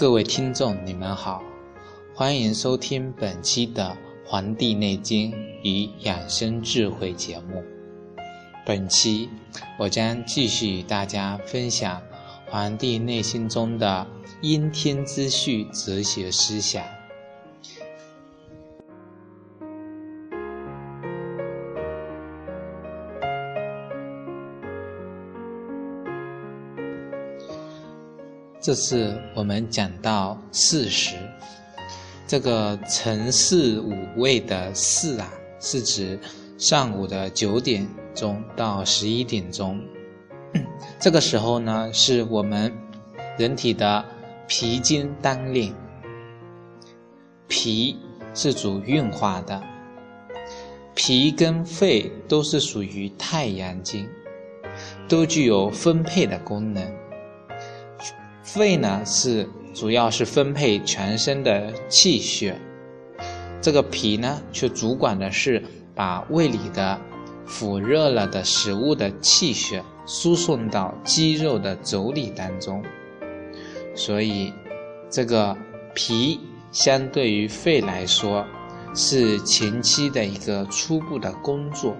各位听众，你们好，欢迎收听本期的《黄帝内经与养生智慧》节目。本期我将继续与大家分享《黄帝内经》中的阴天之序哲学思想。这次我们讲到四时，这个辰巳午未的巳啊，是指上午的九点钟到十一点钟。这个时候呢，是我们人体的脾经当令。脾是主运化的，脾跟肺都是属于太阳经，都具有分配的功能。肺呢是主要是分配全身的气血，这个脾呢却主管的是把胃里的腐热了的食物的气血输送到肌肉的轴里当中，所以这个脾相对于肺来说是前期的一个初步的工作，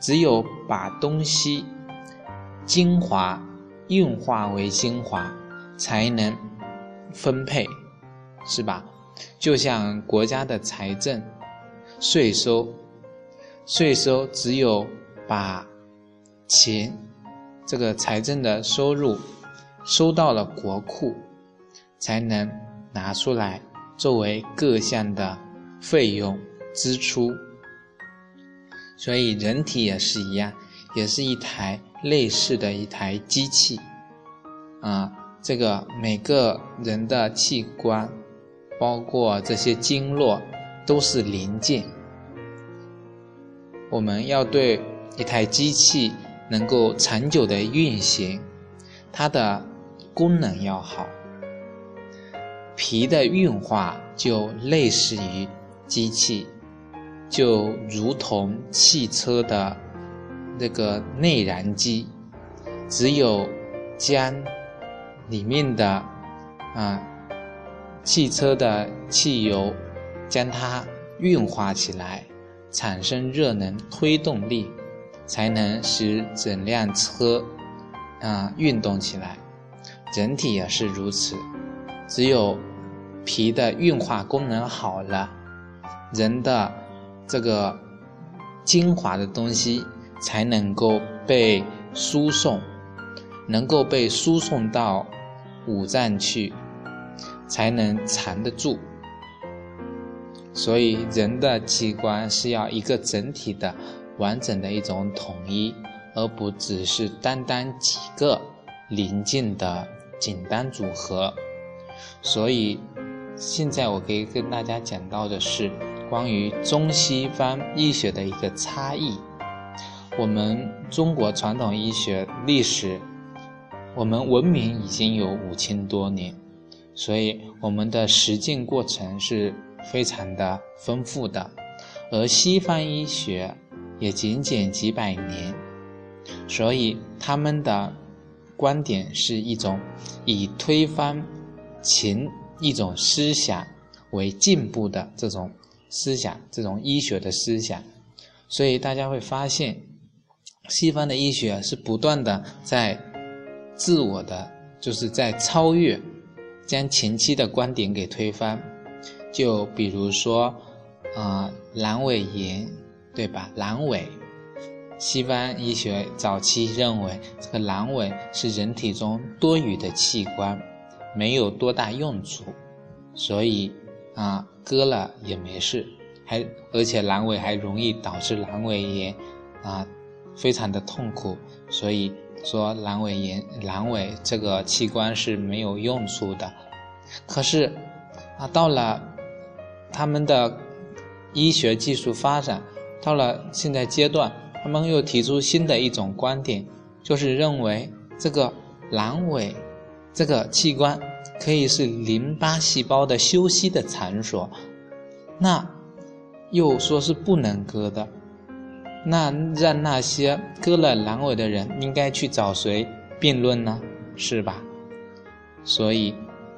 只有把东西精华。运化为精华，才能分配，是吧？就像国家的财政税收，税收只有把钱这个财政的收入收到了国库，才能拿出来作为各项的费用支出。所以人体也是一样，也是一台。类似的一台机器，啊，这个每个人的器官，包括这些经络，都是零件。我们要对一台机器能够长久的运行，它的功能要好。脾的运化就类似于机器，就如同汽车的。那个内燃机，只有将里面的啊汽车的汽油将它运化起来，产生热能推动力，才能使整辆车啊运动起来。人体也是如此，只有脾的运化功能好了，人的这个精华的东西。才能够被输送，能够被输送到五脏去，才能藏得住。所以，人的器官是要一个整体的、完整的一种统一，而不只是单单几个零件的简单组合。所以，现在我可以跟大家讲到的是关于中西方医学的一个差异。我们中国传统医学历史，我们文明已经有五千多年，所以我们的实践过程是非常的丰富的，而西方医学也仅仅几百年，所以他们的观点是一种以推翻前一种思想为进步的这种思想，这种医学的思想，所以大家会发现。西方的医学是不断的在自我的，就是在超越，将前期的观点给推翻。就比如说，啊，阑尾炎，对吧？阑尾，西方医学早期认为这个阑尾是人体中多余的器官，没有多大用处，所以啊，割了也没事，还而且阑尾还容易导致阑尾炎，啊。非常的痛苦，所以说阑尾炎、阑尾这个器官是没有用处的。可是，啊，到了他们的医学技术发展到了现在阶段，他们又提出新的一种观点，就是认为这个阑尾这个器官可以是淋巴细胞的休息的场所，那又说是不能割的，那让那些割了阑尾的人应该去找谁辩论呢？是吧？所以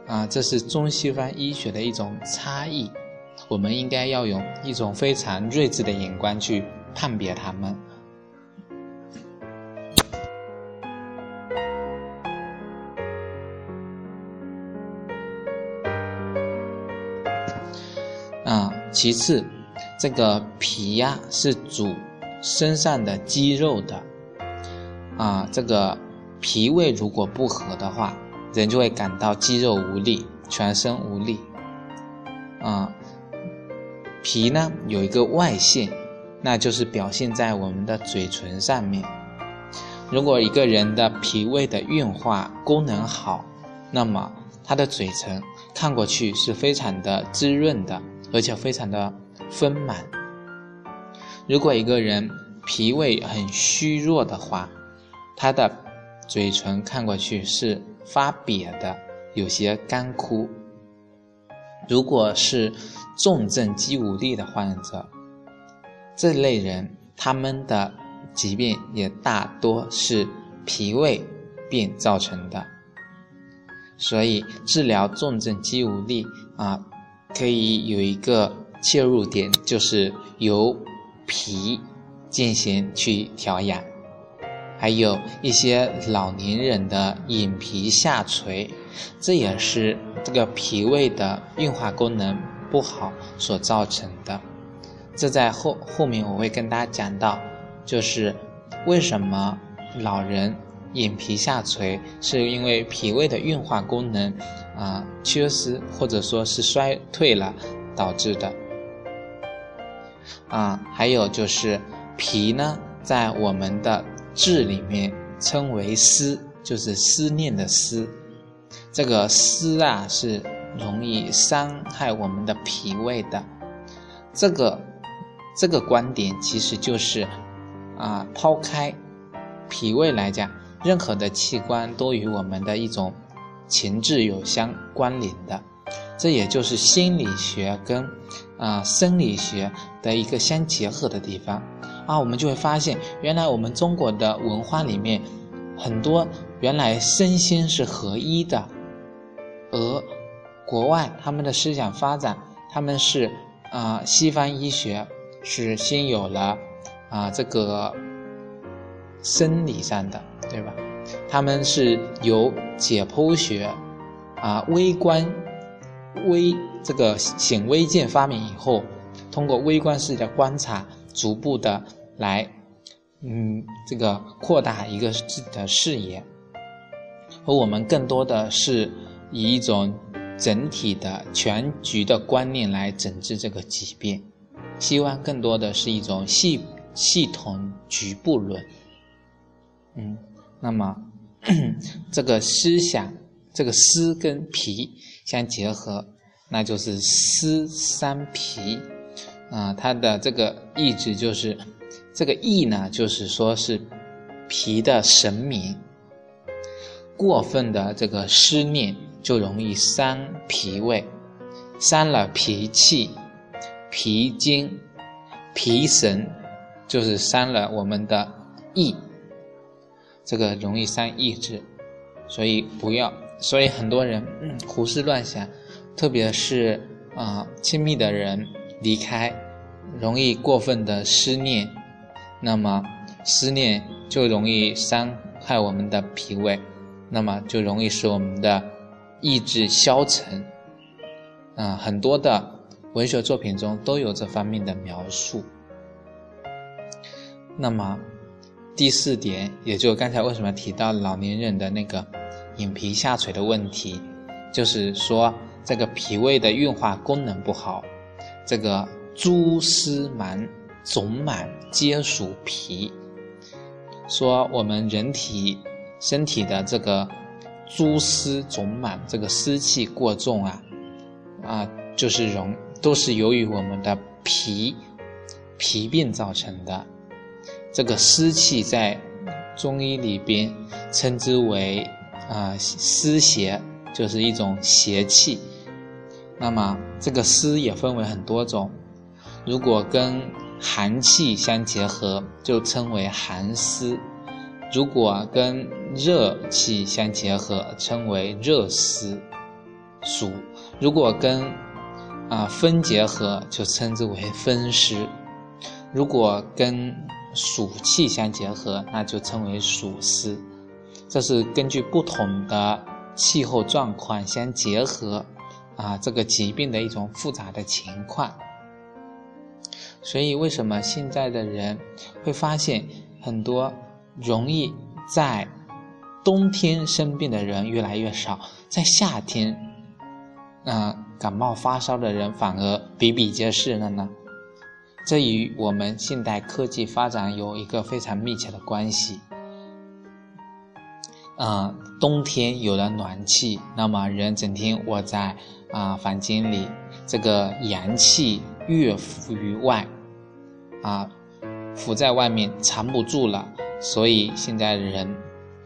啊，这是中西方医学的一种差异。我们应该要用一种非常睿智的眼光去判别他们。啊，其次，这个脾呀是主身上的肌肉的，啊，这个脾胃如果不和的话，人就会感到肌肉无力，全身无力，啊。脾呢有一个外现，那就是表现在我们的嘴唇上面。如果一个人的脾胃的运化功能好，那么他的嘴唇看过去是非常的滋润的，而且非常的丰满。如果一个人脾胃很虚弱的话，他的嘴唇看过去是发瘪的，有些干枯。如果是重症肌无力的患者，这类人他们的疾病也大多是脾胃病造成的。所以治疗重症肌无力啊，可以有一个切入点，就是由脾进行去调养。还有一些老年人的眼皮下垂，这也是这个脾胃的运化功能不好所造成的。这在后后面我会跟大家讲到，就是为什么老人眼皮下垂，是因为脾胃的运化功能啊缺失或者说是衰退了导致的。啊，还有就是脾呢，在我们的志里面称为思，就是思念的思。这个思啊，是容易伤害我们的脾胃的。这个这个观点其实就是啊，抛开脾胃来讲，任何的器官都与我们的一种情志有相关联的。这也就是心理学跟啊生理学的一个相结合的地方。啊，我们就会发现，原来我们中国的文化里面，很多原来身心是合一的，而国外他们的思想发展，他们是啊，西方医学是先有了啊这个生理上的，对吧？他们是由解剖学啊微观微这个显微镜发明以后，通过微观视角观察。逐步的来，嗯，这个扩大一个自己的视野，而我们更多的是以一种整体的全局的观念来诊治这个疾病，希望更多的是一种系系统局部论。嗯，那么这个思想，这个思跟脾相结合，那就是思三脾。啊，它的这个意志就是，这个意呢，就是说是脾的神明。过分的这个思念就容易伤脾胃，伤了脾气、脾经、脾神，就是伤了我们的意，这个容易伤意志，所以不要，所以很多人胡思乱想，特别是啊亲密的人。离开，容易过分的思念，那么思念就容易伤害我们的脾胃，那么就容易使我们的意志消沉。啊，很多的文学作品中都有这方面的描述。那么第四点，也就刚才为什么提到老年人的那个眼皮下垂的问题，就是说这个脾胃的运化功能不好。这个蛛丝满肿满皆属脾，说我们人体身体的这个蛛丝肿满，这个湿气过重啊，啊，就是容都是由于我们的脾脾病造成的。这个湿气在中医里边称之为啊湿邪，就是一种邪气。那么这个湿也分为很多种，如果跟寒气相结合，就称为寒湿；如果跟热气相结合，称为热湿。暑如果跟啊风结合，就称之为风湿；如果跟暑气相结合，那就称为暑湿。这是根据不同的气候状况相结合啊，这个疾病的一种复杂的情况。所以，为什么现在的人会发现很多容易在冬天生病的人越来越少，在夏天，嗯，感冒发烧的人反而比比皆是了呢？这与我们现代科技发展有一个非常密切的关系。啊，冬天有了暖气，那么人整天窝在啊房间里，这个阳气越浮于外。啊，浮在外面藏不住了，所以现在人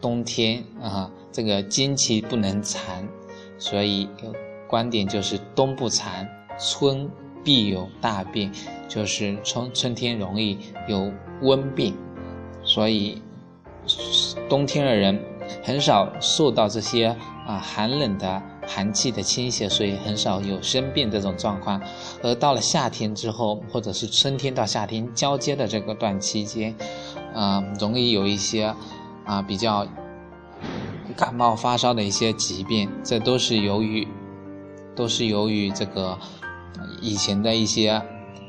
冬天啊，这个精气不能藏，所以观点就是冬不藏，春必有大病，就是春春天容易有温病，所以冬天的人很少受到这些啊寒冷的。寒气的侵袭，所以很少有生病这种状况。而到了夏天之后，或者是春天到夏天交接的这个段期间，啊，容易有一些啊比较感冒发烧的一些疾病。这都是由于，都是由于这个以前的一些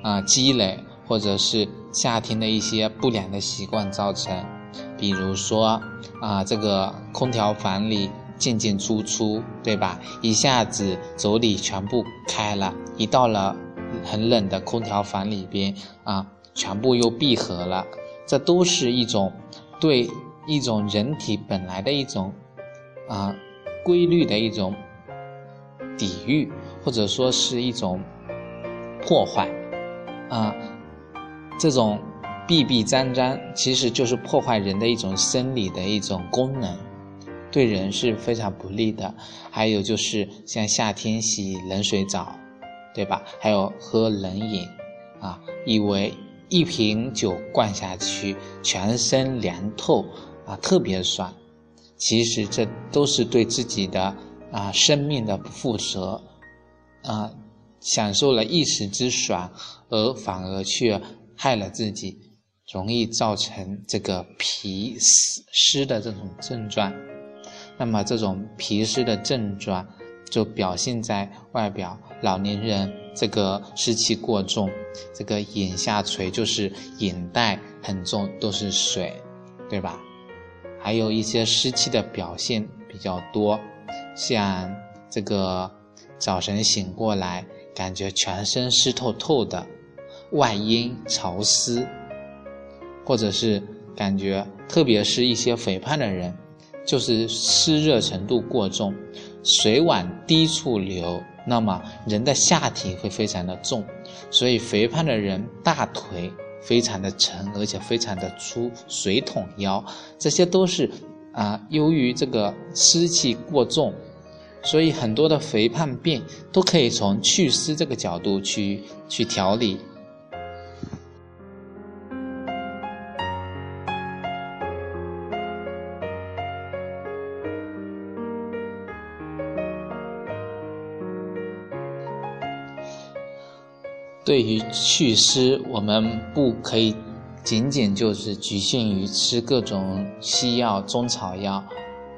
啊积累，或者是夏天的一些不良的习惯造成。比如说啊，这个空调房里。进进出出，对吧？一下子走里全部开了，一到了很冷的空调房里边啊，全部又闭合了。这都是一种对一种人体本来的一种啊规律的一种抵御，或者说是一种破坏啊。这种闭闭张张，其实就是破坏人的一种生理的一种功能。对人是非常不利的，还有就是像夏天洗冷水澡，对吧？还有喝冷饮，啊，以为一瓶酒灌下去全身凉透，啊，特别爽。其实这都是对自己的啊生命的不负责，啊，享受了一时之爽，而反而却害了自己，容易造成这个脾湿湿的这种症状。那么这种脾湿的症状，就表现在外表。老年人这个湿气过重，这个眼下垂，就是眼袋很重，都是水，对吧？还有一些湿气的表现比较多，像这个早晨醒过来，感觉全身湿透透的，外阴潮湿，或者是感觉，特别是一些肥胖的人。就是湿热程度过重，水往低处流，那么人的下体会非常的重，所以肥胖的人大腿非常的沉，而且非常的粗，水桶腰，这些都是啊，由于这个湿气过重，所以很多的肥胖病都可以从祛湿这个角度去去调理。对于祛湿，我们不可以仅仅就是局限于吃各种西药、中草药，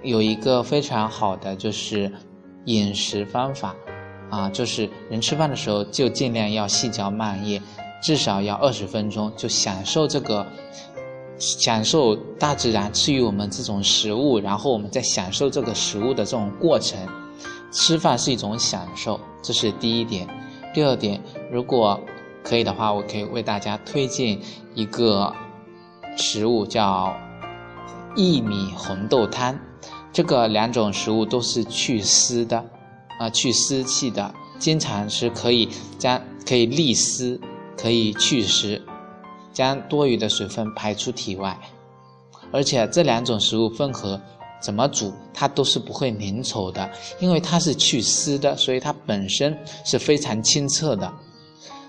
有一个非常好的就是饮食方法，啊，就是人吃饭的时候就尽量要细嚼慢咽，至少要二十分钟，就享受这个，享受大自然赐予我们这种食物，然后我们再享受这个食物的这种过程。吃饭是一种享受，这是第一点。第二点，如果可以的话，我可以为大家推荐一个食物，叫薏米红豆汤。这个两种食物都是祛湿的，啊，去湿气的，经常是可以将可以利湿，可以祛湿，将多余的水分排出体外。而且这两种食物混合怎么煮，它都是不会粘稠的，因为它是去湿的，所以它本身是非常清澈的。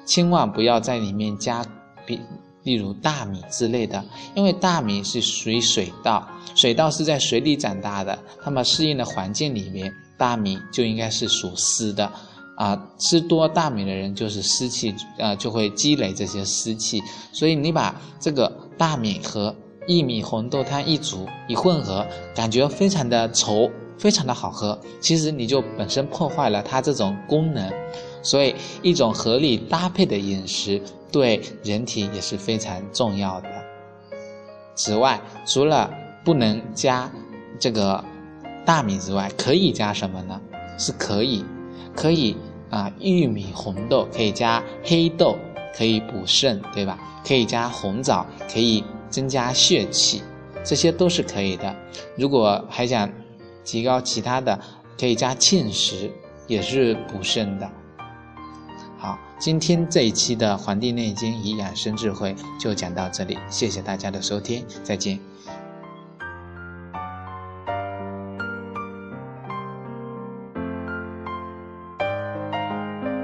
千万不要在里面加比，例如大米之类的，因为大米是属于水稻，水稻是在水里长大的，那么适应的环境里面，大米就应该是属湿的，啊，吃多大米的人就是湿气，呃，就会积累这些湿气，所以你把这个大米和薏米红豆汤一煮一混合，感觉非常的稠，非常的好喝，其实你就本身破坏了它这种功能。所以，一种合理搭配的饮食对人体也是非常重要的。此外，除了不能加这个大米之外，可以加什么呢？是可以，可以啊，玉米、红豆可以加黑豆，可以补肾，对吧？可以加红枣，可以增加血气，这些都是可以的。如果还想提高其他的，可以加芡实，也是补肾的。好，今天这一期的《黄帝内经与养生智慧》就讲到这里，谢谢大家的收听，再见。